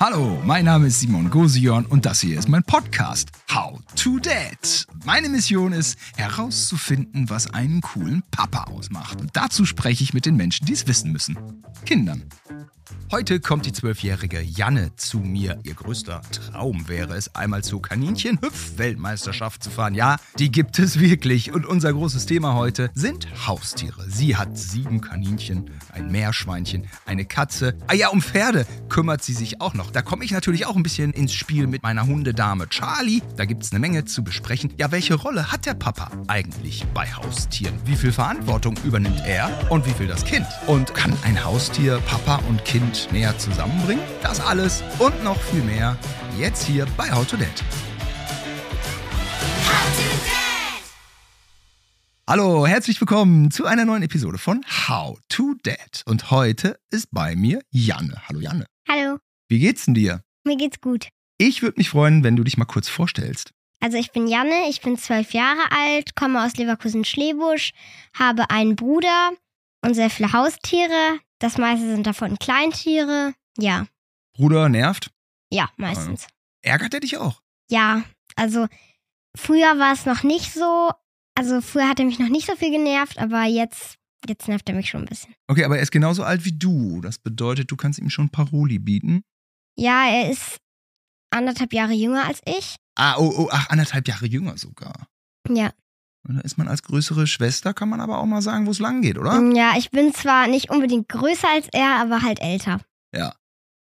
Hallo, mein Name ist Simon Gosion und das hier ist mein Podcast How to Dad. Meine Mission ist herauszufinden, was einen coolen Papa ausmacht. Und dazu spreche ich mit den Menschen, die es wissen müssen. Kindern. Heute kommt die zwölfjährige Janne zu mir. Ihr größter Traum wäre es, einmal zur Kaninchen-Hüpf-Weltmeisterschaft zu fahren. Ja, die gibt es wirklich. Und unser großes Thema heute sind Haustiere. Sie hat sieben Kaninchen, ein Meerschweinchen, eine Katze. Ah ja, um Pferde kümmert sie sich auch noch. Da komme ich natürlich auch ein bisschen ins Spiel mit meiner Hundedame Charlie. Da gibt es eine Menge zu besprechen. Ja, welche Rolle hat der Papa eigentlich bei Haustieren? Wie viel Verantwortung übernimmt er und wie viel das Kind? Und kann ein Haustier Papa und Kind näher zusammenbringen? Das alles und noch viel mehr jetzt hier bei How to Dad. Hallo, herzlich willkommen zu einer neuen Episode von How to Dad. Und heute ist bei mir Janne. Hallo Janne. Hallo, Wie geht's denn dir? mir geht's gut. Ich würde mich freuen, wenn du dich mal kurz vorstellst. Also ich bin Janne, ich bin zwölf Jahre alt, komme aus Leverkusen-Schlebusch, habe einen Bruder und sehr viele Haustiere. Das meiste sind davon Kleintiere. Ja, Bruder nervt? ja, meistens. Ärgert er dich auch? Ja, also früher war es noch nicht so, also früher hat er mich noch nicht so viel genervt, aber jetzt, jetzt nervt er mich schon ein bisschen. Okay, aber er ist genauso alt wie du. Das bedeutet, du kannst ihm schon Paroli bieten. Ja, er ist anderthalb Jahre jünger als ich. Ah, oh, oh, ach, anderthalb Jahre jünger sogar. Ja. Und da ist man als größere Schwester, kann man aber auch mal sagen, wo es lang geht, oder? Ja, ich bin zwar nicht unbedingt größer als er, aber halt älter. Ja.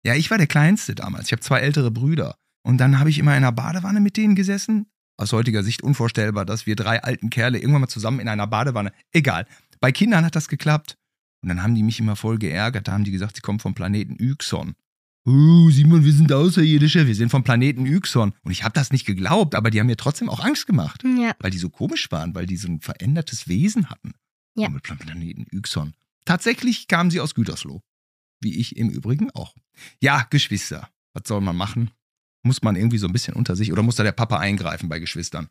Ja, ich war der Kleinste damals. Ich habe zwei ältere Brüder. Und dann habe ich immer in einer Badewanne mit denen gesessen. Aus heutiger Sicht unvorstellbar, dass wir drei alten Kerle irgendwann mal zusammen in einer Badewanne. Egal. Bei Kindern hat das geklappt. Und dann haben die mich immer voll geärgert. Da haben die gesagt, sie kommen vom Planeten Yxon. Oh, Simon, wir sind Außerirdische, wir sind vom Planeten Yxon. Und ich habe das nicht geglaubt, aber die haben mir trotzdem auch Angst gemacht. Ja. Weil die so komisch waren, weil die so ein verändertes Wesen hatten. Ja. Mit Planeten Yxon. Tatsächlich kamen sie aus Gütersloh. Wie ich im Übrigen auch. Ja, Geschwister. Was soll man machen? Muss man irgendwie so ein bisschen unter sich oder muss da der Papa eingreifen bei Geschwistern?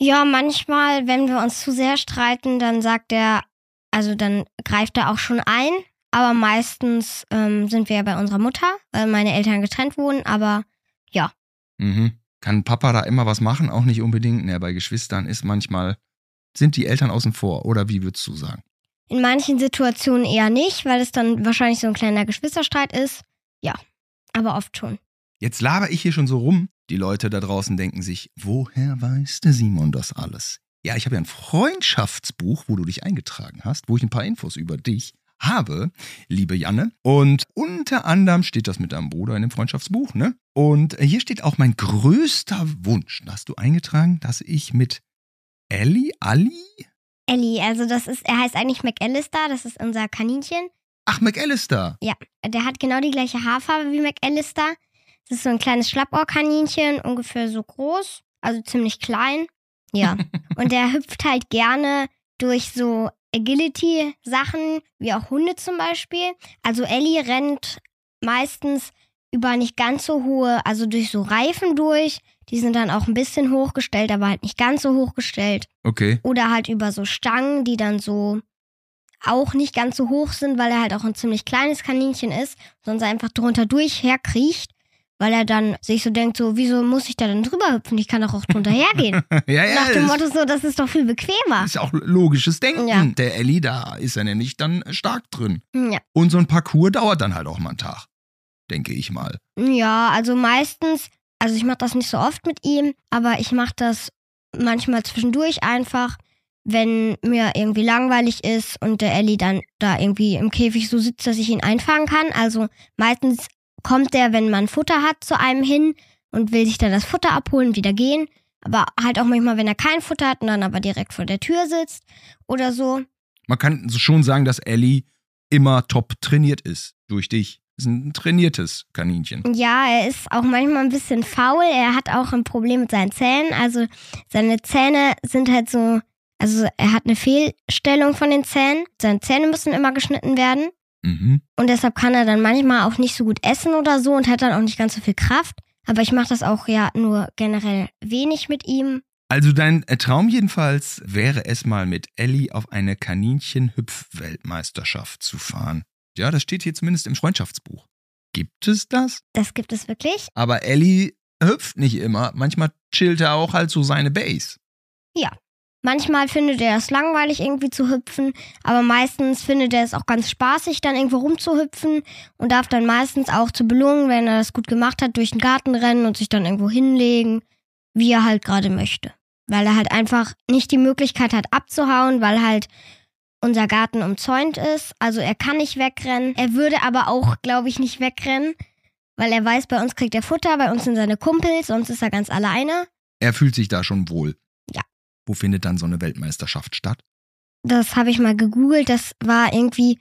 Ja, manchmal, wenn wir uns zu sehr streiten, dann sagt er, also dann greift er auch schon ein. Aber meistens ähm, sind wir ja bei unserer Mutter, weil meine Eltern getrennt wohnen. Aber ja, Mhm. Kann Papa da immer was machen? Auch nicht unbedingt. Ne, bei Geschwistern ist manchmal, sind die Eltern außen vor oder wie würdest du sagen? in manchen Situationen eher nicht, weil es dann wahrscheinlich so ein kleiner Geschwisterstreit ist. Ja, aber oft schon. Jetzt laber ich hier schon so rum. Die Leute da draußen denken sich, woher weiß der Simon das alles? Ja, ich habe ja ein Freundschaftsbuch, wo du dich eingetragen hast, wo ich ein paar Infos über dich habe, liebe Janne. Und unter anderem steht das mit deinem Bruder in dem Freundschaftsbuch, ne? Und hier steht auch mein größter Wunsch. Da hast du eingetragen, dass ich mit Ellie, Ali? Ellie, also das ist, er heißt eigentlich McAllister, das ist unser Kaninchen. Ach, McAllister. Ja, der hat genau die gleiche Haarfarbe wie McAllister. Das ist so ein kleines Schlappohrkaninchen, ungefähr so groß, also ziemlich klein. Ja. Und der hüpft halt gerne durch so Agility-Sachen, wie auch Hunde zum Beispiel. Also Ellie rennt meistens über nicht ganz so hohe, also durch so Reifen durch. Die sind dann auch ein bisschen hochgestellt, aber halt nicht ganz so hochgestellt. Okay. Oder halt über so Stangen, die dann so auch nicht ganz so hoch sind, weil er halt auch ein ziemlich kleines Kaninchen ist, sonst einfach drunter durch herkriecht, weil er dann sich so denkt, so, wieso muss ich da denn drüber hüpfen? Ich kann doch auch drunter hergehen. ja, ja. Nach dem Motto so, das ist doch viel bequemer. ist auch logisches Denken. Ja. Der Ellie, da ist er nämlich dann stark drin. Ja. Und so ein Parcours dauert dann halt auch mal einen Tag. Denke ich mal. ja, also meistens, also ich mache das nicht so oft mit ihm, aber ich mache das manchmal zwischendurch einfach, wenn mir irgendwie langweilig ist und der Ellie dann da irgendwie im Käfig so sitzt, dass ich ihn einfangen kann. Also meistens kommt der, wenn man Futter hat, zu einem hin und will sich dann das Futter abholen, wieder gehen. Aber halt auch manchmal, wenn er kein Futter hat und dann aber direkt vor der Tür sitzt oder so. Man kann schon sagen, dass Ellie immer top trainiert ist. Durch dich. Ist ein trainiertes Kaninchen. Ja, er ist auch manchmal ein bisschen faul. Er hat auch ein Problem mit seinen Zähnen. Also seine Zähne sind halt so, also er hat eine Fehlstellung von den Zähnen. Seine Zähne müssen immer geschnitten werden. Mhm. Und deshalb kann er dann manchmal auch nicht so gut essen oder so und hat dann auch nicht ganz so viel Kraft. Aber ich mache das auch ja nur generell wenig mit ihm. Also dein Traum jedenfalls wäre es mal mit Ellie auf eine Kaninchen-Hüpf-Weltmeisterschaft zu fahren. Ja, das steht hier zumindest im Freundschaftsbuch. Gibt es das? Das gibt es wirklich. Aber Ellie hüpft nicht immer. Manchmal chillt er auch halt so seine Base. Manchmal findet er es langweilig, irgendwie zu hüpfen, aber meistens findet er es auch ganz spaßig, dann irgendwo rumzuhüpfen und darf dann meistens auch zur Belohnung, wenn er das gut gemacht hat, durch den Garten rennen und sich dann irgendwo hinlegen, wie er halt gerade möchte. Weil er halt einfach nicht die Möglichkeit hat abzuhauen, weil halt unser Garten umzäunt ist. Also er kann nicht wegrennen. Er würde aber auch, glaube ich, nicht wegrennen, weil er weiß, bei uns kriegt er Futter, bei uns sind seine Kumpels, sonst ist er ganz alleine. Er fühlt sich da schon wohl. Wo findet dann so eine Weltmeisterschaft statt? Das habe ich mal gegoogelt. Das war irgendwie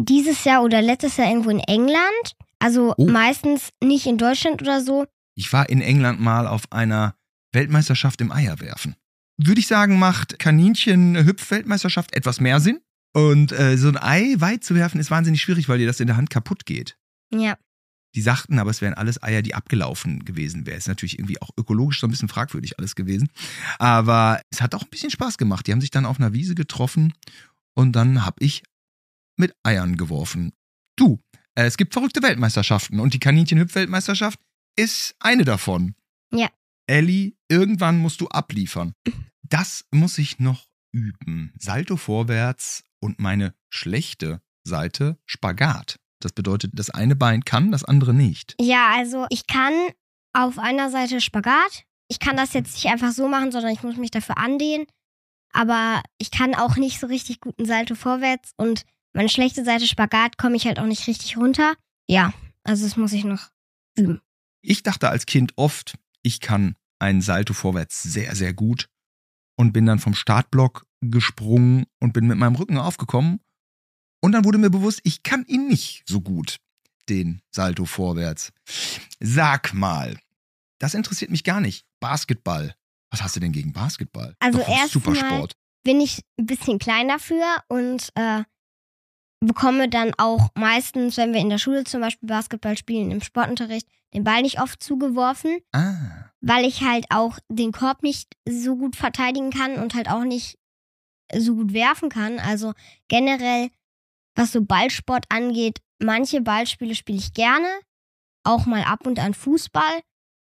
dieses Jahr oder letztes Jahr irgendwo in England. Also Oh. meistens nicht in Deutschland oder so. Ich war in England mal auf einer Weltmeisterschaft im Eierwerfen. Würde ich sagen, macht Kaninchen-Hüpf-Weltmeisterschaft etwas mehr Sinn. Und äh, so ein Ei weit zu werfen ist wahnsinnig schwierig, weil dir das in der Hand kaputt geht. Ja. Die sagten aber, es wären alles Eier, die abgelaufen gewesen wären. Ist natürlich irgendwie auch ökologisch so ein bisschen fragwürdig alles gewesen. Aber es hat auch ein bisschen Spaß gemacht. Die haben sich dann auf einer Wiese getroffen und dann habe ich mit Eiern geworfen. Du, äh, es gibt verrückte Weltmeisterschaften und die Kaninchen-Hüpf-Weltmeisterschaft ist eine davon. Ja. Ellie, irgendwann musst du abliefern. Das muss ich noch üben. Salto vorwärts und meine schlechte Seite Spagat. Das bedeutet, das eine Bein kann, das andere nicht. Ja, also ich kann auf einer Seite Spagat. Ich kann das jetzt nicht einfach so machen, sondern ich muss mich dafür andehnen. Aber ich kann auch nicht so richtig guten Salto vorwärts und meine schlechte Seite Spagat komme ich halt auch nicht richtig runter. Ja, also das muss ich noch üben. Ich dachte als Kind oft, ich kann einen Salto vorwärts sehr, sehr gut und bin dann vom Startblock gesprungen und bin mit meinem Rücken aufgekommen. Und dann wurde mir bewusst, ich kann ihn nicht so gut, den Salto vorwärts. Sag mal, das interessiert mich gar nicht. Basketball. Was hast du denn gegen Basketball? Also erstmal- bin ich ein bisschen klein dafür und äh, bekomme dann auch meistens, wenn wir in der Schule zum Beispiel Basketball spielen, im Sportunterricht, den Ball nicht oft zugeworfen, Ah, weil ich halt auch den Korb nicht so gut verteidigen kann und halt auch nicht so gut werfen kann. Also generell, was so Ballsport angeht, manche Ballspiele spiele ich gerne, auch mal ab und an Fußball,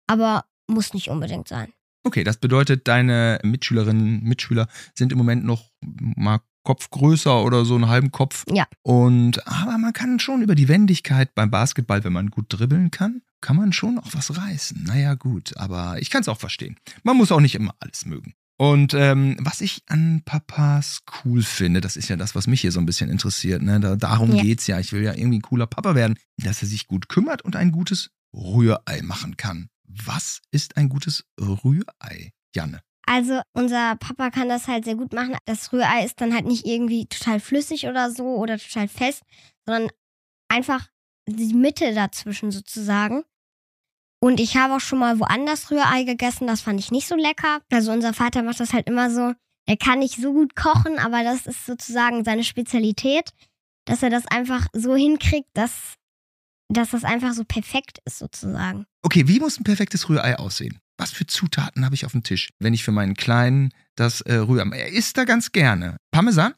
aber muss nicht unbedingt sein. okay, das bedeutet, deine Mitschülerinnen, Mitschüler sind im Moment noch mal Kopf größer oder so einen halben Kopf. Ja. Und aber man kann schon über die Wendigkeit beim Basketball, wenn man gut dribbeln kann, kann man schon auch was reißen. Naja, gut, aber ich kann es auch verstehen. Man muss auch nicht immer alles mögen. Und ähm, was ich an Papas cool finde, das ist ja das, was mich hier so ein bisschen interessiert. Ne? Da, darum Ja. geht's ja. Ich will ja irgendwie ein cooler Papa werden, dass er sich gut kümmert und ein gutes Rührei machen kann. Was ist ein gutes Rührei, Janne? Also unser Papa kann das halt sehr gut machen. Das Rührei ist dann halt nicht irgendwie total flüssig oder so oder total fest, sondern einfach die Mitte dazwischen sozusagen. Und ich habe auch schon mal woanders Rührei gegessen, das fand ich nicht so lecker. Also unser Vater macht das halt immer so. Er kann nicht so gut kochen, aber das ist sozusagen seine Spezialität, dass er das einfach so hinkriegt, dass, dass das einfach so perfekt ist sozusagen. Okay, wie muss ein perfektes Rührei aussehen? Was für Zutaten habe ich auf dem Tisch, wenn ich für meinen Kleinen das äh, Rührei... Er isst da ganz gerne. Parmesan?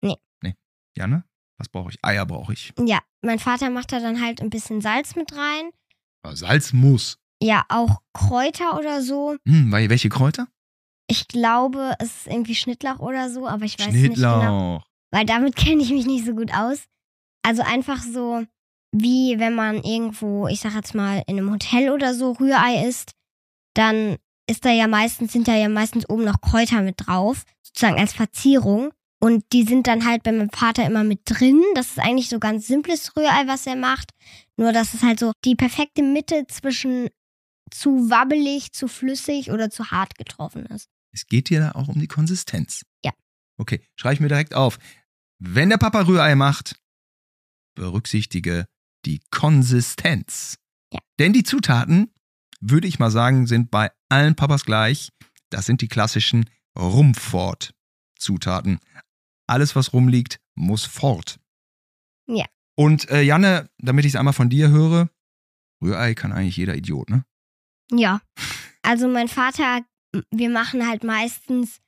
Nee. Nee. Janne? Was brauche ich? Eier brauche ich. Ja, mein Vater macht da dann halt ein bisschen Salz mit rein. Aber Salz muss. Ja, auch Kräuter oder so. Hm, weil- welche Kräuter? Ich glaube, es ist irgendwie Schnittlauch oder so, aber ich weiß nicht genau. Schnittlauch. Weil damit kenne ich mich nicht so gut aus. Also einfach so, wie wenn man irgendwo, ich sag jetzt mal, in einem Hotel oder so Rührei isst, dann ist da ja meistens, sind da ja meistens oben noch Kräuter mit drauf, sozusagen als Verzierung. Und die sind dann halt bei meinem Vater immer mit drin. Das ist eigentlich so ganz simples Rührei, was er macht. Nur, dass es halt so die perfekte Mitte zwischen zu wabbelig, zu flüssig oder zu hart getroffen ist. Es geht hier da auch um die Konsistenz. Ja. Okay, schreibe ich mir direkt auf. Wenn der Papa Rührei macht, berücksichtige die Konsistenz. Ja. Denn die Zutaten, würde ich mal sagen, sind bei allen Papas gleich. Das sind die klassischen Rumfort-Zutaten. Alles, was rumliegt, muss fort. Ja. Und äh, Janne, damit ich es einmal von dir höre, Rührei kann eigentlich jeder Idiot, ne? Ja. Also mein Vater, wir machen halt meistens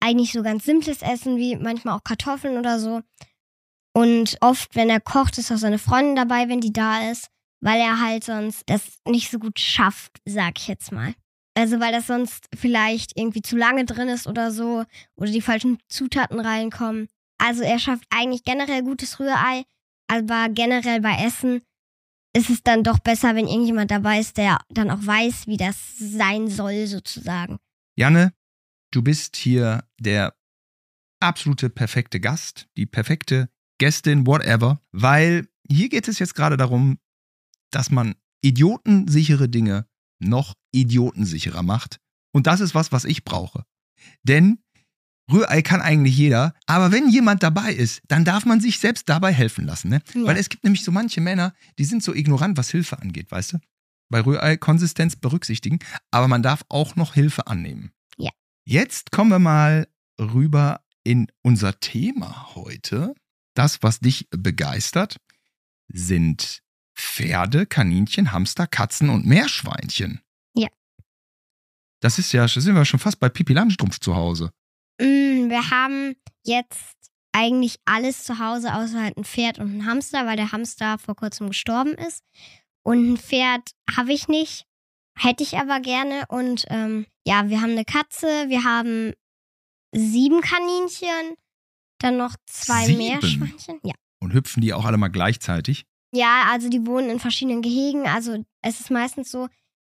eigentlich so ganz simples Essen, wie manchmal auch Kartoffeln oder so. Und oft, wenn er kocht, ist auch seine Freundin dabei, wenn die da ist, weil er halt sonst das nicht so gut schafft, sag ich jetzt mal. Also weil das sonst vielleicht irgendwie zu lange drin ist oder so oder die falschen Zutaten reinkommen. Also er schafft eigentlich generell gutes Rührei, aber generell bei Essen ist es dann doch besser, wenn irgendjemand dabei ist, der dann auch weiß, wie das sein soll sozusagen. Janne, du bist hier der absolute perfekte Gast, die perfekte Gästin, whatever, weil hier geht es jetzt gerade darum, dass man idiotensichere Dinge noch idiotensicherer macht. Und das ist was, was ich brauche. Denn Rührei kann eigentlich jeder, aber wenn jemand dabei ist, dann darf man sich selbst dabei helfen lassen. Ne? Ja. Weil es gibt nämlich so manche Männer, die sind so ignorant, was Hilfe angeht, weißt du? Bei Rührei Konsistenz berücksichtigen, aber man darf auch noch Hilfe annehmen. Ja. Jetzt kommen wir mal rüber in unser Thema heute. Das, was dich begeistert, sind Pferde, Kaninchen, Hamster, Katzen und Meerschweinchen. Ja. Das ist ja, da sind wir schon fast bei Pipi Langstrumpf zu Hause. Mm, wir haben jetzt eigentlich alles zu Hause, außer halt ein Pferd und ein Hamster, weil der Hamster vor kurzem gestorben ist. Und ein Pferd habe ich nicht, hätte ich aber gerne. Und ähm, ja, wir haben eine Katze, wir haben sieben Kaninchen, dann noch zwei Sieben? Meerschweinchen. Ja. Und hüpfen die auch alle mal gleichzeitig. Ja, also die wohnen in verschiedenen Gehegen. Also es ist meistens so,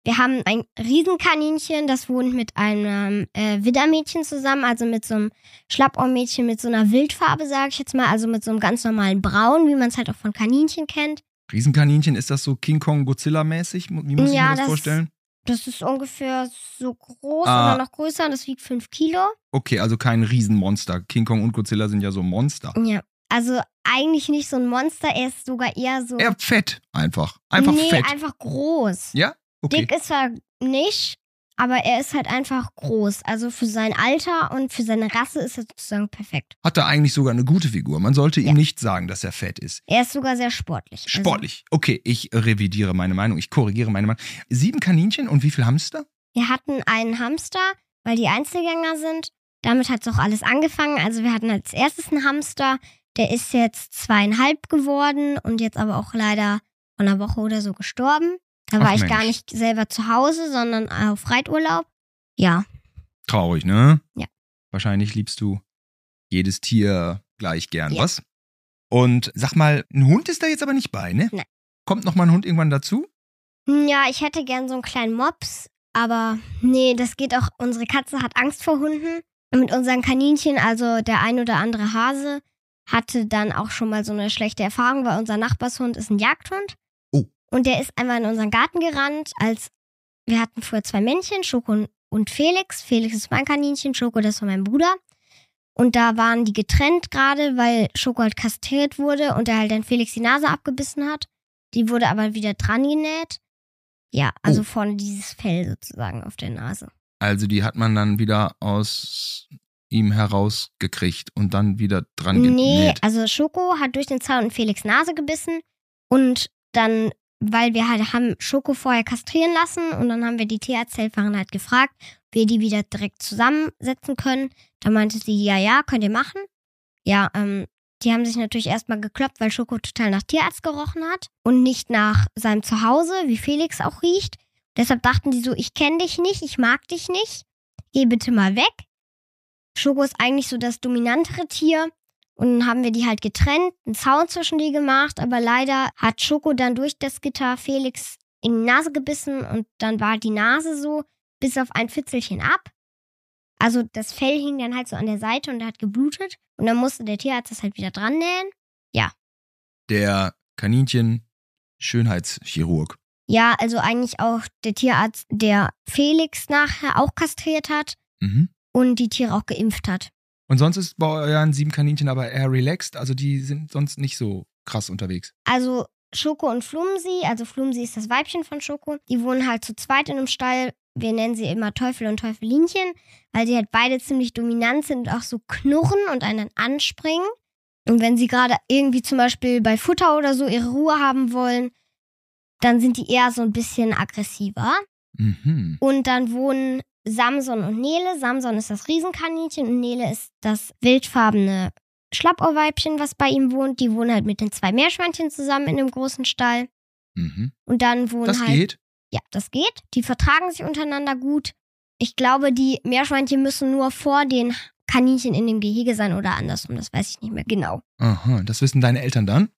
wir haben ein Riesenkaninchen, das wohnt mit einem äh, Widdermädchen zusammen, also mit so einem Schlappohrmädchen mit so einer Wildfarbe, sage ich jetzt mal, also mit so einem ganz normalen Braun, wie man es halt auch von Kaninchen kennt. Riesenkaninchen, ist das so King Kong Godzilla-mäßig? Wie muss ich Ja, mir das, das- vorstellen? Das ist ungefähr so groß Ah. oder noch größer, das wiegt 5 Kilo. Okay, also kein Riesenmonster. King Kong und Godzilla sind ja so Monster. Ja. Also eigentlich nicht so ein Monster, er ist sogar eher so. Eher fett einfach. Einfach nee, fett. einfach groß. ja? Okay. Dick ist er nicht, aber er ist halt einfach groß. Also für sein Alter und für seine Rasse ist er sozusagen perfekt. Hat er eigentlich sogar eine gute Figur. Man sollte ihm Ja. nicht sagen, dass er fett ist. Er ist sogar sehr sportlich. Also Sportlich. Okay, ich revidiere meine Meinung. Ich korrigiere meine Meinung. Sieben Kaninchen und wie viel Hamster? wir hatten einen Hamster, weil die Einzelgänger sind. Damit hat es auch alles angefangen. Also wir hatten als erstes einen Hamster, der ist jetzt zweieinhalb geworden und jetzt aber auch leider vor einer Woche oder so gestorben. Da Ach war ich Mensch. gar nicht selber zu Hause, sondern auf Reiturlaub. Ja, Traurig, ne? Ja. Wahrscheinlich liebst du jedes Tier gleich gern, Ja. was? Und sag mal, ein Hund ist da jetzt aber nicht bei, ne? Nein. Kommt noch mal ein Hund irgendwann dazu? Hm, Ja, ich hätte gern so einen kleinen Mops, aber nee, das geht auch. Unsere Katze hat Angst vor Hunden. Und mit unseren Kaninchen, also der ein oder andere Hase, hatte dann auch schon mal so eine schlechte Erfahrung, weil unser Nachbarshund ist ein Jagdhund. Und der ist einmal in unseren Garten gerannt, als wir hatten früher zwei Männchen, Schoko und- Felix. Felix ist mein Kaninchen, Schoko das war mein Bruder. Und da waren die getrennt gerade, weil Schoko halt kastriert wurde und er halt dann Felix die Nase abgebissen hat. Die wurde aber wieder dran genäht. Ja, also Oh. vorne dieses Fell sozusagen auf der Nase. Also die hat man dann wieder aus ihm herausgekriegt und dann wieder dran Nee, genäht. also Schoko hat durch den Zaun Felix Nase gebissen und dann, weil wir halt haben Schoko vorher kastrieren lassen und dann haben wir die Tierarzthelferin halt gefragt, ob wir die wieder direkt zusammensetzen können. Da meinte sie, ja, ja, könnt ihr machen. Ja, ähm, die haben sich natürlich erstmal gekloppt, weil Schoko total nach Tierarzt gerochen hat und nicht nach seinem Zuhause, wie Felix auch riecht. Deshalb dachten die so, ich kenne dich nicht, ich mag dich nicht, geh bitte mal weg. Schoko ist eigentlich so das dominantere Tier und dann haben wir die halt getrennt, einen Zaun zwischen die gemacht, aber leider hat Schoko dann durch das Gitter Felix in die Nase gebissen und dann war die Nase so bis auf ein Fitzelchen ab. Also das Fell hing dann halt so an der Seite und er hat geblutet und dann musste der Tierarzt das halt wieder dran nähen. Der Kaninchen Schönheitschirurg. Ja, also eigentlich auch der Tierarzt, der Felix nachher auch kastriert hat Mhm. und die Tiere auch geimpft hat. Und sonst ist bei euren sieben Kaninchen aber eher relaxed, also die sind sonst nicht so krass unterwegs. Also Schoko und Flumsi, also Flumsi ist das Weibchen von Schoko, die wohnen halt zu zweit in einem Stall. Wir nennen sie immer Teufel und Teufelinchen, weil sie halt beide ziemlich dominant sind und auch so knurren und einen anspringen. Und wenn sie gerade irgendwie zum Beispiel bei Futter oder so ihre Ruhe haben wollen, dann sind die eher so ein bisschen aggressiver. Mhm. Und dann wohnen Samson und Nele. Samson ist das Riesenkaninchen und Nele ist das wildfarbene Schlappohrweibchen, was bei ihm wohnt. Die wohnen halt mit den zwei Meerschweinchen zusammen in einem großen Stall. Mhm. Und dann wohnen Das halt. geht. Ja, das geht. Die vertragen sich untereinander gut. Ich glaube, die Meerschweinchen müssen nur vor den Kaninchen in dem Gehege sein oder andersrum. Das weiß ich nicht mehr genau. Aha, das wissen deine Eltern dann?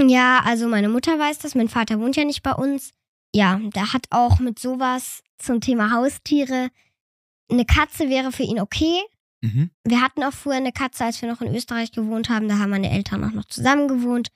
Ja, also meine Mutter weiß das. Mein Vater wohnt ja nicht bei uns. Ja, der hat auch mit sowas zum Thema Haustiere. Eine Katze wäre für ihn okay. Mhm. Wir hatten auch früher eine Katze, als wir noch in Österreich gewohnt haben. Da haben meine Eltern auch noch zusammen gewohnt.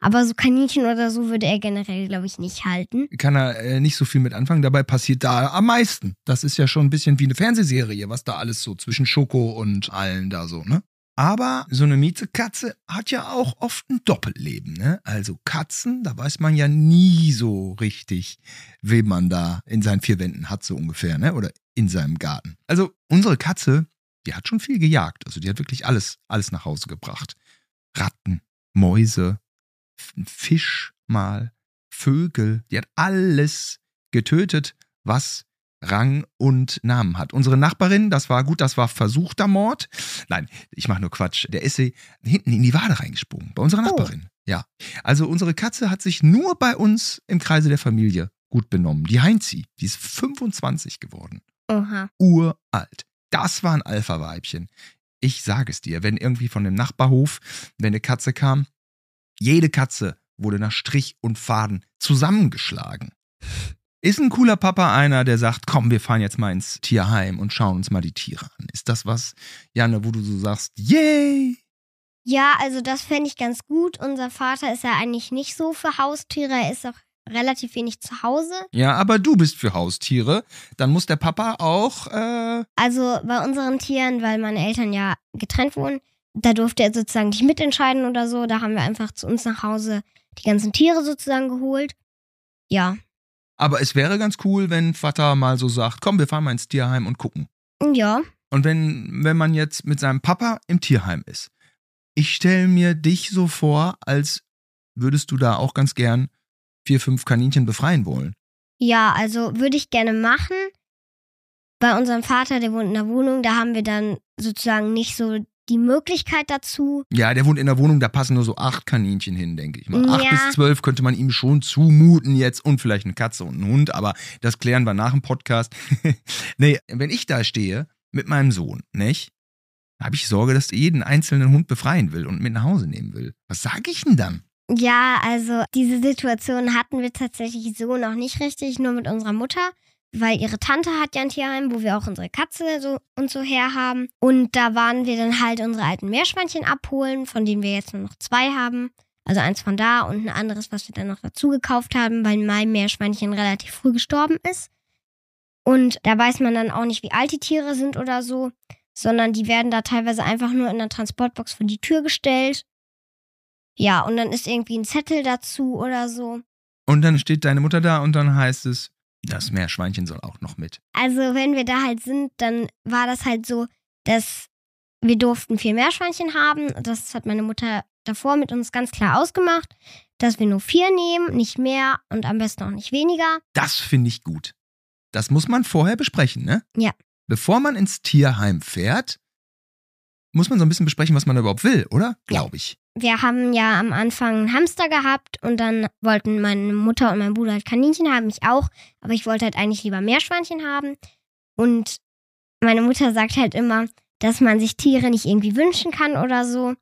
Aber so Kaninchen oder so würde er generell, glaube ich, nicht halten. Kann er äh, nicht so viel mit anfangen. Dabei passiert da am meisten. Das ist ja schon ein bisschen wie eine Fernsehserie, was da alles so zwischen Schoko und allen da so, ne? Aber so eine Miezekatze hat ja auch oft ein Doppelleben, ne? Also Katzen, da weiß man ja nie so richtig, wen man da in seinen vier Wänden hat, so ungefähr, ne? Oder in seinem Garten. Also unsere Katze, die hat schon viel gejagt. Also die hat wirklich alles, alles nach Hause gebracht. Ratten, Mäuse, Fisch mal, Vögel, die hat alles getötet, was Rang und Namen hat. Unsere Nachbarin, das war gut, das war versuchter Mord. Nein, ich mache nur Quatsch. Der ist sie hinten in die Wade reingesprungen. Bei unserer Oh. Nachbarin. Ja. Also unsere Katze hat sich nur bei uns im Kreise der Familie gut benommen. Die Heinzi, die ist 25 geworden. Oha. Uralt. Das war ein Alpha-Weibchen. Ich sage es dir, wenn irgendwie von dem Nachbarhof, wenn eine Katze kam, jede Katze wurde nach Strich und Faden zusammengeschlagen. Ist ein cooler Papa einer, der sagt, komm, wir fahren jetzt mal ins Tierheim und schauen uns mal die Tiere an. Ist das was, Janne, wo du so sagst, yay? Ja, also das fände ich ganz gut. Unser Vater ist ja eigentlich nicht so für Haustiere. Er ist auch relativ wenig zu Hause. Ja, aber du bist für Haustiere. Dann muss der Papa auch, äh, Also bei unseren Tieren, weil meine Eltern ja getrennt wohnen, da durfte er sozusagen nicht mitentscheiden oder so. Da haben wir einfach zu uns nach Hause die ganzen Tiere sozusagen geholt. Ja. Aber es wäre ganz cool, wenn Vater mal so sagt, komm, wir fahren mal ins Tierheim und gucken. Ja. Und wenn, wenn man jetzt mit seinem Papa im Tierheim ist, ich stelle mir dich so vor, als würdest du da auch ganz gern vier, fünf Kaninchen befreien wollen. Ja, also würde ich gerne machen. Bei unserem Vater, der wohnt in der Wohnung, da haben wir dann sozusagen nicht so die Möglichkeit dazu. Ja, der wohnt in der Wohnung, da passen nur so acht Kaninchen hin, denke ich mal. Acht Ja. bis zwölf könnte man ihm schon zumuten jetzt und vielleicht eine Katze und einen Hund, aber das klären wir nach dem Podcast. nee, wenn ich da stehe mit meinem Sohn, nicht? Habe ich Sorge, dass er jeden einzelnen Hund befreien will und mit nach Hause nehmen will. Was sage ich denn dann? Ja, also diese Situation hatten wir tatsächlich so noch nicht richtig, nur mit unserer Mutter, weil ihre Tante hat ja ein Tierheim, wo wir auch unsere Katze so und so herhaben. Und da waren wir dann halt unsere alten Meerschweinchen abholen, von denen wir jetzt nur noch zwei haben. Also eins von da und ein anderes, was wir dann noch dazu gekauft haben, weil mein Meerschweinchen relativ früh gestorben ist. Und da weiß man dann auch nicht, wie alt die Tiere sind oder so, sondern die werden da teilweise einfach nur in der Transportbox vor die Tür gestellt. Ja, und dann ist irgendwie ein Zettel dazu oder so. Und dann steht deine Mutter da und dann heißt es, das Meerschweinchen soll auch noch mit. Also, wenn wir da halt sind, dann war das halt so, dass wir durften vier Meerschweinchen haben. Das hat meine Mutter davor mit uns ganz klar ausgemacht, dass wir nur vier nehmen, nicht mehr und am besten auch nicht weniger. Das finde ich gut. Das muss man vorher besprechen, ne? Ja. Bevor man ins Tierheim fährt, muss man so ein bisschen besprechen, was man überhaupt will, oder? Glaube ich. Wir haben ja am Anfang einen Hamster gehabt und dann wollten meine Mutter und mein Bruder halt Kaninchen haben, ich auch, aber ich wollte halt eigentlich lieber Meerschweinchen haben. Und meine Mutter sagt halt immer, dass man sich Tiere nicht irgendwie wünschen kann oder so.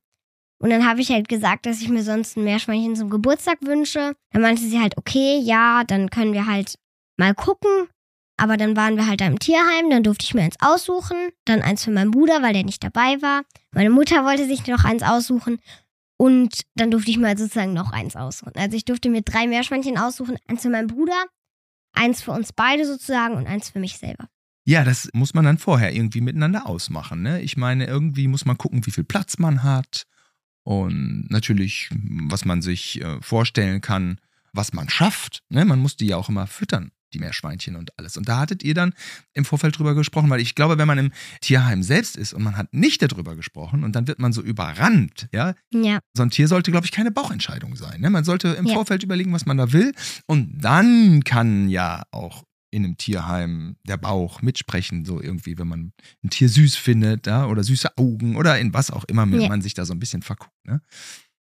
Und dann habe ich halt gesagt, dass ich mir sonst ein Meerschweinchen zum Geburtstag wünsche. Dann meinte sie halt, okay, ja, dann können wir halt mal gucken. Aber dann waren wir halt da im Tierheim, dann durfte ich mir eins aussuchen. Dann eins für meinen Bruder, weil der nicht dabei war. Meine Mutter wollte sich noch eins aussuchen. Und dann durfte ich halt sozusagen noch eins aussuchen. Also ich durfte mir drei Meerschweinchen aussuchen. Eins für meinen Bruder, eins für uns beide sozusagen und eins für mich selber. Ja, das muss man dann vorher irgendwie miteinander ausmachen. Ne? Ich meine, irgendwie muss man gucken, wie viel Platz man hat und natürlich, was man sich äh, vorstellen kann, was man schafft. Ne? Man muss die ja auch immer füttern, die Meerschweinchen und alles. Und da hattet ihr dann im Vorfeld drüber gesprochen, weil ich glaube, wenn man im Tierheim selbst ist und man hat nicht darüber gesprochen und dann wird man so überrannt, ja, Ja, so ein Tier sollte, glaube ich, keine Bauchentscheidung sein. Ne? Man sollte im Ja. Vorfeld überlegen, was man da will. Und dann kann ja auch in einem Tierheim der Bauch mitsprechen, so irgendwie, wenn man ein Tier süß findet, ja, oder süße Augen oder in was auch immer, wenn Ja. man sich da so ein bisschen verguckt. Ne?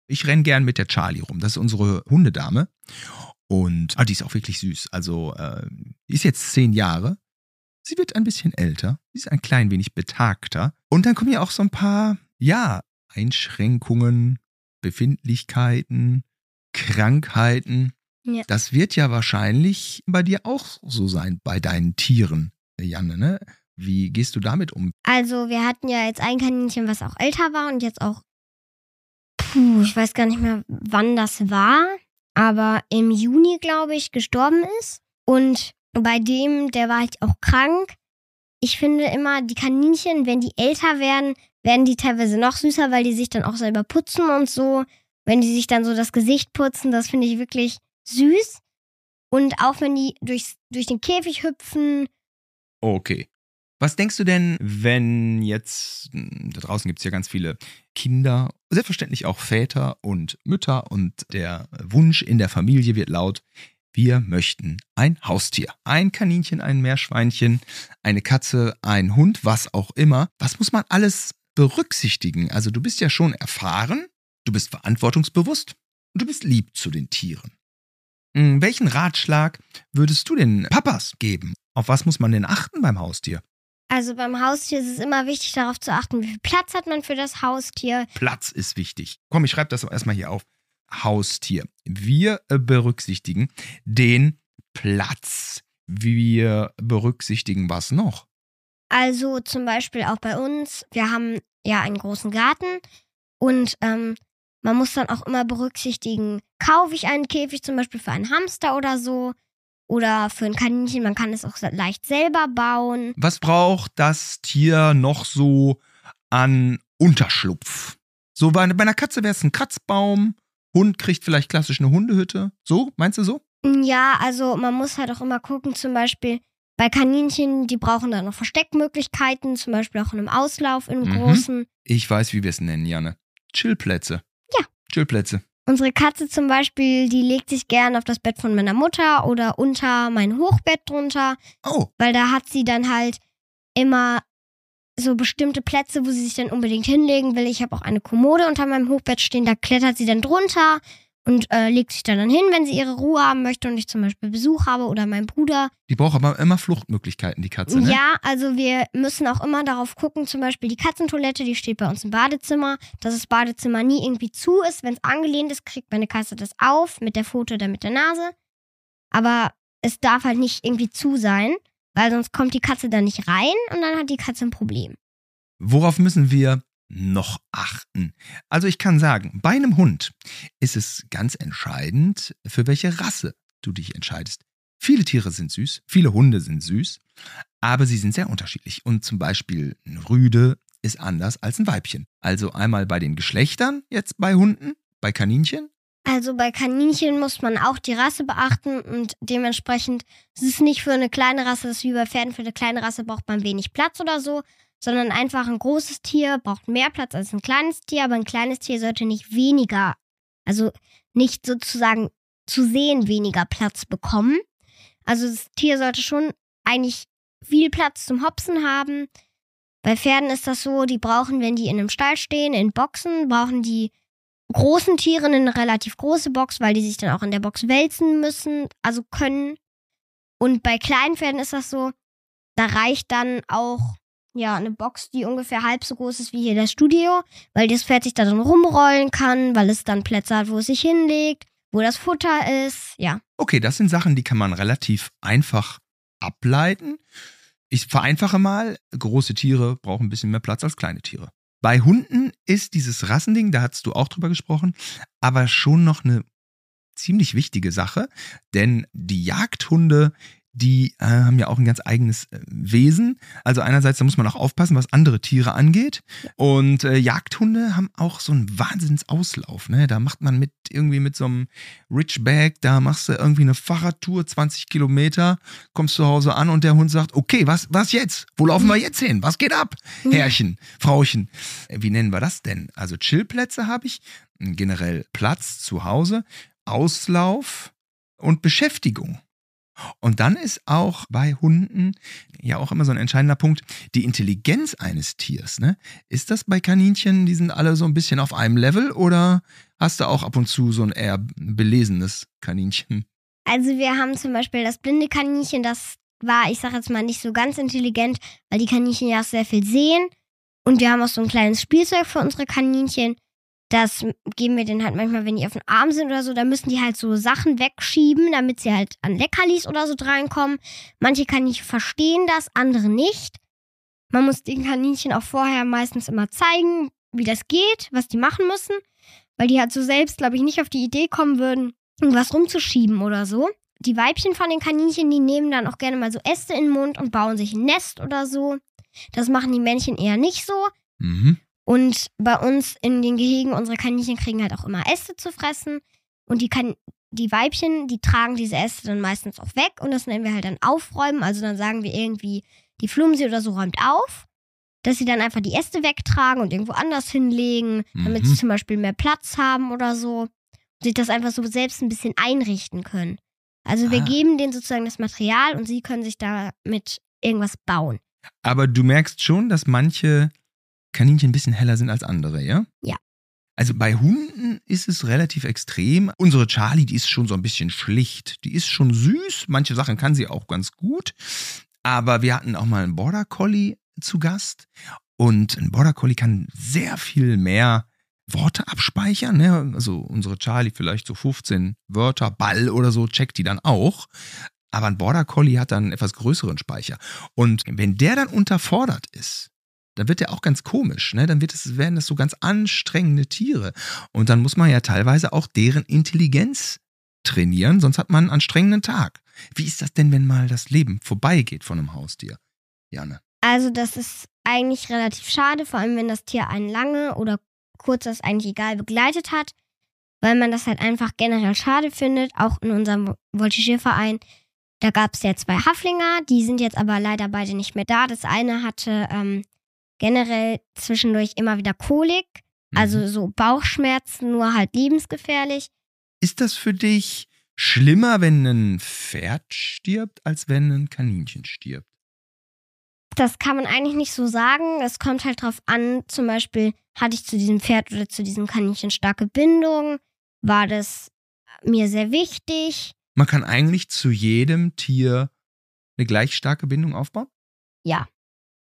Ich renn gern mit der Charlie rum. Das ist unsere Hundedame. Und ah, die ist auch wirklich süß. Also, äh, die ist jetzt zehn Jahre. Sie wird ein bisschen älter. Sie ist ein klein wenig betagter. Und dann kommen ja auch so ein paar, ja, Einschränkungen, Befindlichkeiten, Krankheiten. Ja. Das wird ja wahrscheinlich bei dir auch so sein, bei deinen Tieren, Janne, ne? Wie gehst du damit um? Also, wir hatten ja jetzt ein Kaninchen, was auch älter war und jetzt auch. Puh, ich weiß gar nicht mehr, wann das war, aber im Juni, glaube ich, gestorben ist. Und bei dem, der war halt auch krank. Ich finde immer, die Kaninchen, wenn die älter werden, werden die teilweise noch süßer, weil die sich dann auch selber putzen und so. Wenn die sich dann so das Gesicht putzen, das finde ich wirklich süß. Und auch wenn die durchs, durch den Käfig hüpfen, Okay. Was denkst du denn, wenn jetzt, hm, da draußen gibt es ja ganz viele Kinder, selbstverständlich auch Väter und Mütter und der Wunsch in der Familie wird laut, wir möchten ein Haustier. Ein Kaninchen, ein Meerschweinchen, eine Katze, ein Hund, was auch immer. Was muss man alles berücksichtigen? Also du bist ja schon erfahren, du bist verantwortungsbewusst und du bist lieb zu den Tieren. Hm, Welchen Ratschlag würdest du den Papas geben? Auf was muss man denn achten beim Haustier? Also beim Haustier ist es immer wichtig, darauf zu achten, wie viel Platz hat man für das Haustier. Platz ist wichtig. Komm, ich schreibe das erstmal hier auf. Haustier. Wir äh, berücksichtigen den Platz. Wir berücksichtigen was noch? Also zum Beispiel auch bei uns, wir haben ja einen großen Garten und ähm, man muss dann auch immer berücksichtigen, kaufe ich einen Käfig zum Beispiel für einen Hamster oder so oder für ein Kaninchen, man kann es auch leicht selber bauen. Was braucht das Tier noch so an Unterschlupf? So bei, bei einer Katze wäre es ein Kratzbaum. Hund kriegt vielleicht klassisch eine Hundehütte. So, meinst du so? Ja, also man muss halt auch immer gucken, zum Beispiel bei Kaninchen, die brauchen dann noch Versteckmöglichkeiten, zum Beispiel auch in einem Auslauf, in einem Mhm. großen. Ich weiß, wie wir es nennen, Janne. Chillplätze. Ja. Chillplätze. Unsere Katze zum Beispiel, die legt sich gern auf das Bett von meiner Mutter oder unter mein Hochbett drunter, Oh, weil da hat sie dann halt immer so bestimmte Plätze, wo sie sich dann unbedingt hinlegen will. Ich habe auch eine Kommode unter meinem Hochbett stehen, da klettert sie dann drunter und äh, legt sich dann, dann hin, wenn sie ihre Ruhe haben möchte und ich zum Beispiel Besuch habe oder mein Bruder. die braucht aber immer Fluchtmöglichkeiten, die Katze, ne? Ja, also wir müssen auch immer darauf gucken, zum Beispiel die Katzentoilette, die steht bei uns im Badezimmer, dass das Badezimmer nie irgendwie zu ist. Wenn es angelehnt ist, kriegt meine Katze das auf, mit der Pfote oder mit der Nase. Aber es darf halt nicht irgendwie zu sein, weil sonst kommt die Katze da nicht rein und dann hat die Katze ein Problem. Worauf müssen wir noch achten? Also ich kann sagen, bei einem Hund ist es ganz entscheidend, für welche Rasse du dich entscheidest. Viele Tiere sind süß, viele Hunde sind süß, aber sie sind sehr unterschiedlich. Und zum Beispiel ein Rüde ist anders als ein Weibchen. Also einmal bei den Geschlechtern, jetzt bei Hunden, bei Kaninchen. Also bei Kaninchen muss man auch die Rasse beachten und dementsprechend ist es nicht für eine kleine Rasse, das ist wie bei Pferden, für eine kleine Rasse braucht man wenig Platz oder so, sondern einfach ein großes Tier braucht mehr Platz als ein kleines Tier, aber ein kleines Tier sollte nicht weniger, also nicht sozusagen zu sehen weniger Platz bekommen. Also das Tier sollte schon eigentlich viel Platz zum Hopsen haben. Bei Pferden ist das so, die brauchen, wenn die in einem Stall stehen, in Boxen, brauchen die großen Tieren eine relativ große Box, weil die sich dann auch in der Box wälzen müssen, also können. Und bei kleinen Pferden ist das so, da reicht dann auch ja eine Box, die ungefähr halb so groß ist wie hier das Studio, weil das Pferd sich da dann rumrollen kann, weil es dann Plätze hat, wo es sich hinlegt, wo das Futter ist, ja. Okay, das sind Sachen, die kann man relativ einfach ableiten. Ich vereinfache mal, große Tiere brauchen ein bisschen mehr Platz als kleine Tiere. Bei Hunden ist dieses Rassending, da hast du auch drüber gesprochen, aber schon noch eine ziemlich wichtige Sache, denn die Jagdhunde, die äh, haben ja auch ein ganz eigenes äh, Wesen. Also einerseits, da muss man auch aufpassen, was andere Tiere angeht. Und äh, Jagdhunde haben auch so einen Wahnsinnsauslauf. Ne? Da macht man mit irgendwie mit so einem Richback, da machst du irgendwie eine Fahrradtour, 20 Kilometer, kommst zu Hause an und der Hund sagt, okay, was, was jetzt? Wo laufen wir jetzt hin? Was geht ab? Herrchen, Frauchen. Wie nennen wir das denn? Also Chillplätze habe ich, generell Platz zu Hause, Auslauf und Beschäftigung. Und dann ist auch bei Hunden ja auch immer so ein entscheidender Punkt, die Intelligenz eines Tiers. Ne? Ist das bei Kaninchen, die sind alle so ein bisschen auf einem Level oder hast du auch ab und zu so ein eher belesenes Kaninchen? Also wir haben zum Beispiel das blinde Kaninchen, das war, ich sag jetzt mal, nicht so ganz intelligent, weil die Kaninchen ja auch sehr viel sehen. Und wir haben auch so ein kleines Spielzeug für unsere Kaninchen. Das geben wir denen halt manchmal, wenn die auf dem Arm sind oder so, da müssen die halt so Sachen wegschieben, damit sie halt an Leckerlis oder so reinkommen. Manche Kaninchen verstehen das, andere nicht. Man muss den Kaninchen auch vorher meistens immer zeigen, wie das geht, was die machen müssen, weil die halt so selbst, glaube ich, nicht auf die Idee kommen würden, irgendwas rumzuschieben oder so. Die Weibchen von den Kaninchen, die nehmen dann auch gerne mal so Äste in den Mund und bauen sich ein Nest oder so. Das machen die Männchen eher nicht so. Mhm. Und bei uns in den Gehegen, unsere Kaninchen kriegen halt auch immer Äste zu fressen. Und die, kan die Weibchen, die tragen diese Äste dann meistens auch weg. Und das nennen wir halt dann aufräumen. Also dann sagen wir irgendwie, die Flumsi oder so räumt auf. Dass sie dann einfach die Äste wegtragen und irgendwo anders hinlegen, damit Mhm. sie zum Beispiel mehr Platz haben oder so. Und sich das einfach so selbst ein bisschen einrichten können. Also wir Ah. geben denen sozusagen das Material und sie können sich damit irgendwas bauen. Aber du merkst schon, dass manche Kaninchen ein bisschen heller sind als andere, ja? Ja. Also bei Hunden ist es relativ extrem. Unsere Charlie, die ist schon so ein bisschen schlicht. Die ist schon süß. Manche Sachen kann sie auch ganz gut. Aber wir hatten auch mal einen Border Collie zu Gast. Und ein Border Collie kann sehr viel mehr Worte abspeichern. Ne? Also unsere Charlie vielleicht so 15 Wörter, Ball oder so, checkt die dann auch. Aber ein Border Collie hat dann einen etwas größeren Speicher. Und wenn der dann unterfordert ist, dann wird der auch ganz komisch, ne? Dann wird es, werden das so ganz anstrengende Tiere. Und dann muss man ja teilweise auch deren Intelligenz trainieren, sonst hat man einen anstrengenden Tag. Wie ist das denn, wenn mal das Leben vorbeigeht von einem Haustier? Janne. Also das ist eigentlich relativ schade, vor allem wenn das Tier einen lange oder kurz, das ist eigentlich egal, begleitet hat, weil man das halt einfach generell schade findet, auch in unserem Voltigierverein. Da gab es ja zwei Haflinger, die sind jetzt aber leider beide nicht mehr da. Das eine hatte ähm, generell zwischendurch immer wieder Kolik, Mhm. also so Bauchschmerzen, nur halt lebensgefährlich. Ist das für dich schlimmer, wenn ein Pferd stirbt, als wenn ein Kaninchen stirbt? Das kann man eigentlich nicht so sagen. Es kommt halt drauf an, zum Beispiel, hatte ich zu diesem Pferd oder zu diesem Kaninchen starke Bindung? War das mir sehr wichtig? Man kann eigentlich zu jedem Tier eine gleich starke Bindung aufbauen? Ja.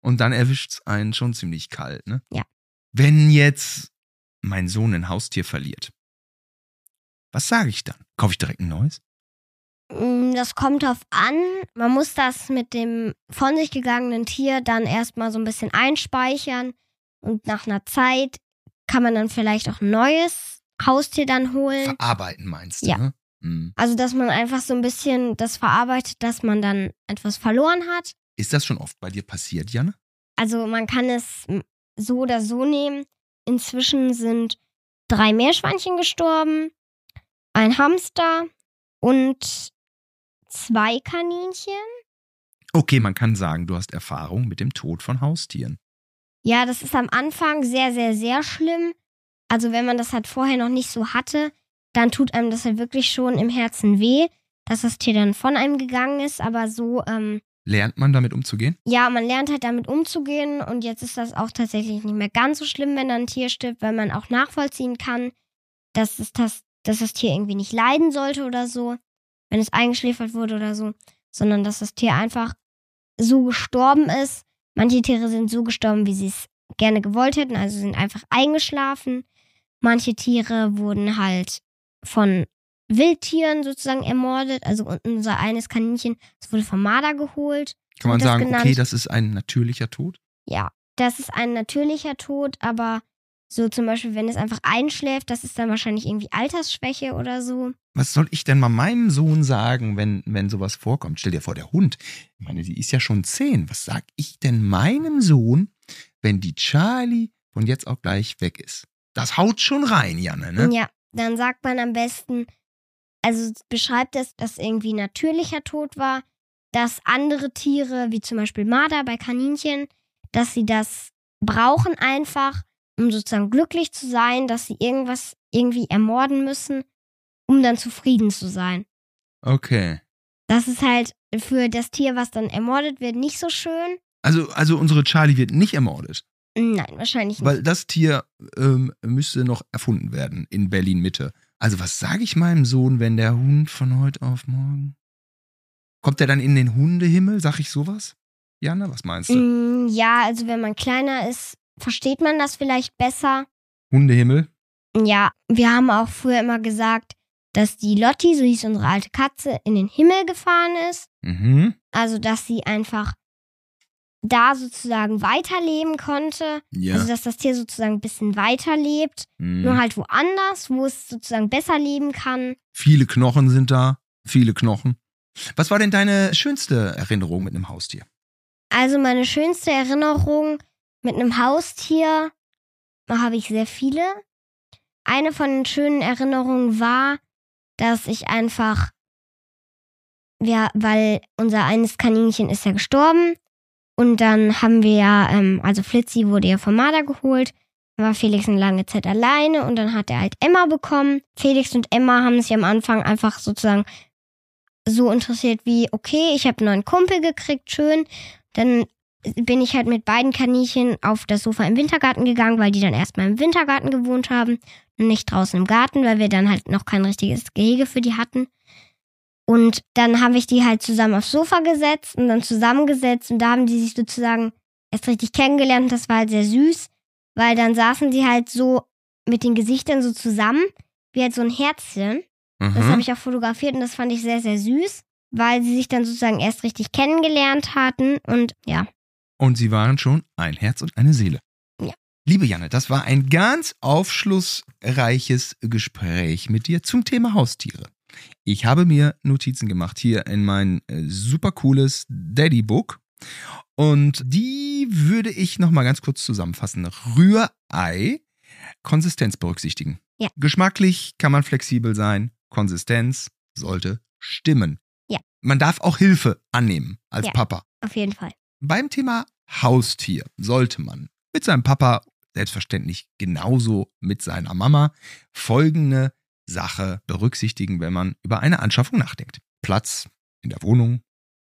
Und dann erwischt es einen schon ziemlich kalt, ne? Ja. Wenn jetzt mein Sohn ein Haustier verliert, was sage ich dann? Kaufe ich direkt ein neues? Mm, Das kommt drauf an. Man muss das mit dem von sich gegangenen Tier dann erstmal so ein bisschen einspeichern. Und nach einer Zeit kann man dann vielleicht auch ein neues Haustier dann holen. Verarbeiten meinst du, Ja. ne? Hm. Also, dass man einfach so ein bisschen das verarbeitet, dass man dann etwas verloren hat. Ist das schon oft bei dir passiert, Janne? Also man kann es so oder so nehmen. Inzwischen sind drei Meerschweinchen gestorben, ein Hamster und zwei Kaninchen. Okay, man kann sagen, du hast Erfahrung mit dem Tod von Haustieren. Ja, das ist am Anfang sehr, sehr, sehr schlimm. Also wenn man das halt vorher noch nicht so hatte, dann tut einem das halt wirklich schon im Herzen weh, dass das Tier dann von einem gegangen ist. Aber so, ähm, Lernt man damit umzugehen? ja, man lernt halt damit umzugehen und jetzt ist das auch tatsächlich nicht mehr ganz so schlimm, wenn ein Tier stirbt, weil man auch nachvollziehen kann, dass, es das, dass das Tier irgendwie nicht leiden sollte oder so, wenn es eingeschläfert wurde oder so, sondern dass das Tier einfach so gestorben ist. Manche Tiere sind so gestorben, wie sie es gerne gewollt hätten, also sind einfach eingeschlafen. Manche Tiere wurden halt von Wildtieren sozusagen ermordet. Also unser eines Kaninchen, das wurde vom Marder geholt. Kann man sagen, genannt? okay, das ist ein natürlicher Tod? Ja, das ist ein natürlicher Tod, aber so zum Beispiel, wenn es einfach einschläft, das ist dann wahrscheinlich irgendwie Altersschwäche oder so. Was soll ich denn mal meinem Sohn sagen, wenn, wenn sowas vorkommt? Stell dir vor, der Hund, ich meine, die ist ja schon zehn. Was sag ich denn meinem Sohn, wenn die Charlie von jetzt auch gleich weg ist? Das haut schon rein, Janne, ne? Ja, dann sagt man am besten, also beschreibt es, dass irgendwie natürlicher Tod war, dass andere Tiere, wie zum Beispiel Marder bei Kaninchen, dass sie das brauchen einfach, um sozusagen glücklich zu sein, dass sie irgendwas irgendwie ermorden müssen, um dann zufrieden zu sein. Okay. Das ist halt für das Tier, was dann ermordet wird, nicht so schön. Also, also unsere Charlie wird nicht ermordet. Nein, wahrscheinlich nicht. Weil das Tier ähm, müsste noch erfunden werden in Berlin Mitte. Also was sage ich meinem Sohn, wenn der Hund von heute auf morgen? Kommt er dann in den Hundehimmel? Sag ich sowas? Jana, was meinst du? Mm, ja, also wenn man kleiner ist, versteht man das vielleicht besser. Hundehimmel? Ja, wir haben auch früher immer gesagt, dass die Lotti, so hieß unsere alte Katze, in den Himmel gefahren ist. Mhm. Also, dass sie einfach da sozusagen weiterleben konnte. Ja. Also, dass das Tier sozusagen ein bisschen weiterlebt. Mhm. Nur halt woanders, wo es sozusagen besser leben kann. Viele Knochen sind da. Viele Knochen. Was war denn deine schönste Erinnerung mit einem Haustier? Also, meine schönste Erinnerung mit einem Haustier da habe ich sehr viele. Eine von den schönen Erinnerungen war, dass ich einfach, ja, weil unser eines Kaninchen ist ja gestorben und dann haben wir ja, ähm, also Flitzi wurde ja vom Marder geholt, dann war Felix eine lange Zeit alleine und dann hat er halt Emma bekommen. Felix und Emma haben sich am Anfang einfach sozusagen so interessiert wie, okay, ich habe einen neuen Kumpel gekriegt, schön. Dann bin ich halt mit beiden Kaninchen auf das Sofa im Wintergarten gegangen, weil die dann erstmal im Wintergarten gewohnt haben und nicht draußen im Garten, weil wir dann halt noch kein richtiges Gehege für die hatten. Und dann habe ich die halt zusammen aufs Sofa gesetzt und dann zusammengesetzt und da haben die sich sozusagen erst richtig kennengelernt und das war halt sehr süß, weil dann saßen sie halt so mit den Gesichtern so zusammen, wie halt so ein Herzchen. Das Mhm. habe ich auch fotografiert und das fand ich sehr, sehr süß, weil sie sich dann sozusagen erst richtig kennengelernt hatten und ja. Und sie waren schon ein Herz und eine Seele. Ja. Liebe Janne, das war ein ganz aufschlussreiches Gespräch mit dir zum Thema Haustiere. Ich habe mir Notizen gemacht hier in mein äh, super cooles Daddy Book und die würde ich noch mal ganz kurz zusammenfassen. Rührei, Konsistenz berücksichtigen. Ja. Geschmacklich kann man flexibel sein, Konsistenz sollte stimmen. Ja. Man darf auch Hilfe annehmen als Ja. Papa. Auf jeden Fall. Beim Thema Haustier sollte man mit seinem Papa selbstverständlich genauso mit seiner Mama folgende Sache berücksichtigen, wenn man über eine Anschaffung nachdenkt. Platz in der Wohnung,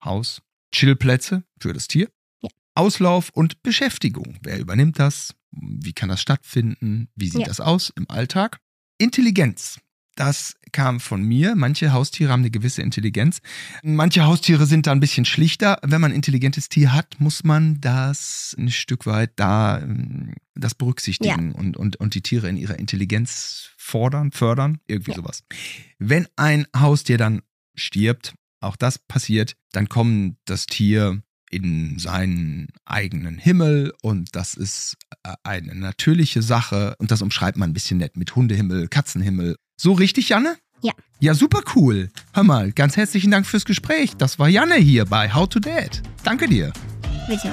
Haus, Chillplätze für das Tier, Ja. Auslauf und Beschäftigung. Wer übernimmt das? Wie kann das stattfinden? Wie sieht Ja. das aus im Alltag? Intelligenz. Das kam von mir. Manche Haustiere haben eine gewisse Intelligenz. Manche Haustiere sind da ein bisschen schlichter. Wenn man ein intelligentes Tier hat, muss man das ein Stück weit da ähm, das berücksichtigen und, und, und die Tiere in ihrer Intelligenz fordern, fördern, irgendwie Ja. sowas. Wenn ein Haustier dann stirbt, auch das passiert, dann kommt das Tier in seinen eigenen Himmel und das ist äh, eine natürliche Sache und das umschreibt man ein bisschen nett mit Hundehimmel, Katzenhimmel. So richtig, Janne? Ja. Ja, super cool. Hör mal, ganz herzlichen Dank fürs Gespräch. Das war Janne hier bei How to Dad. Danke dir. Bitte.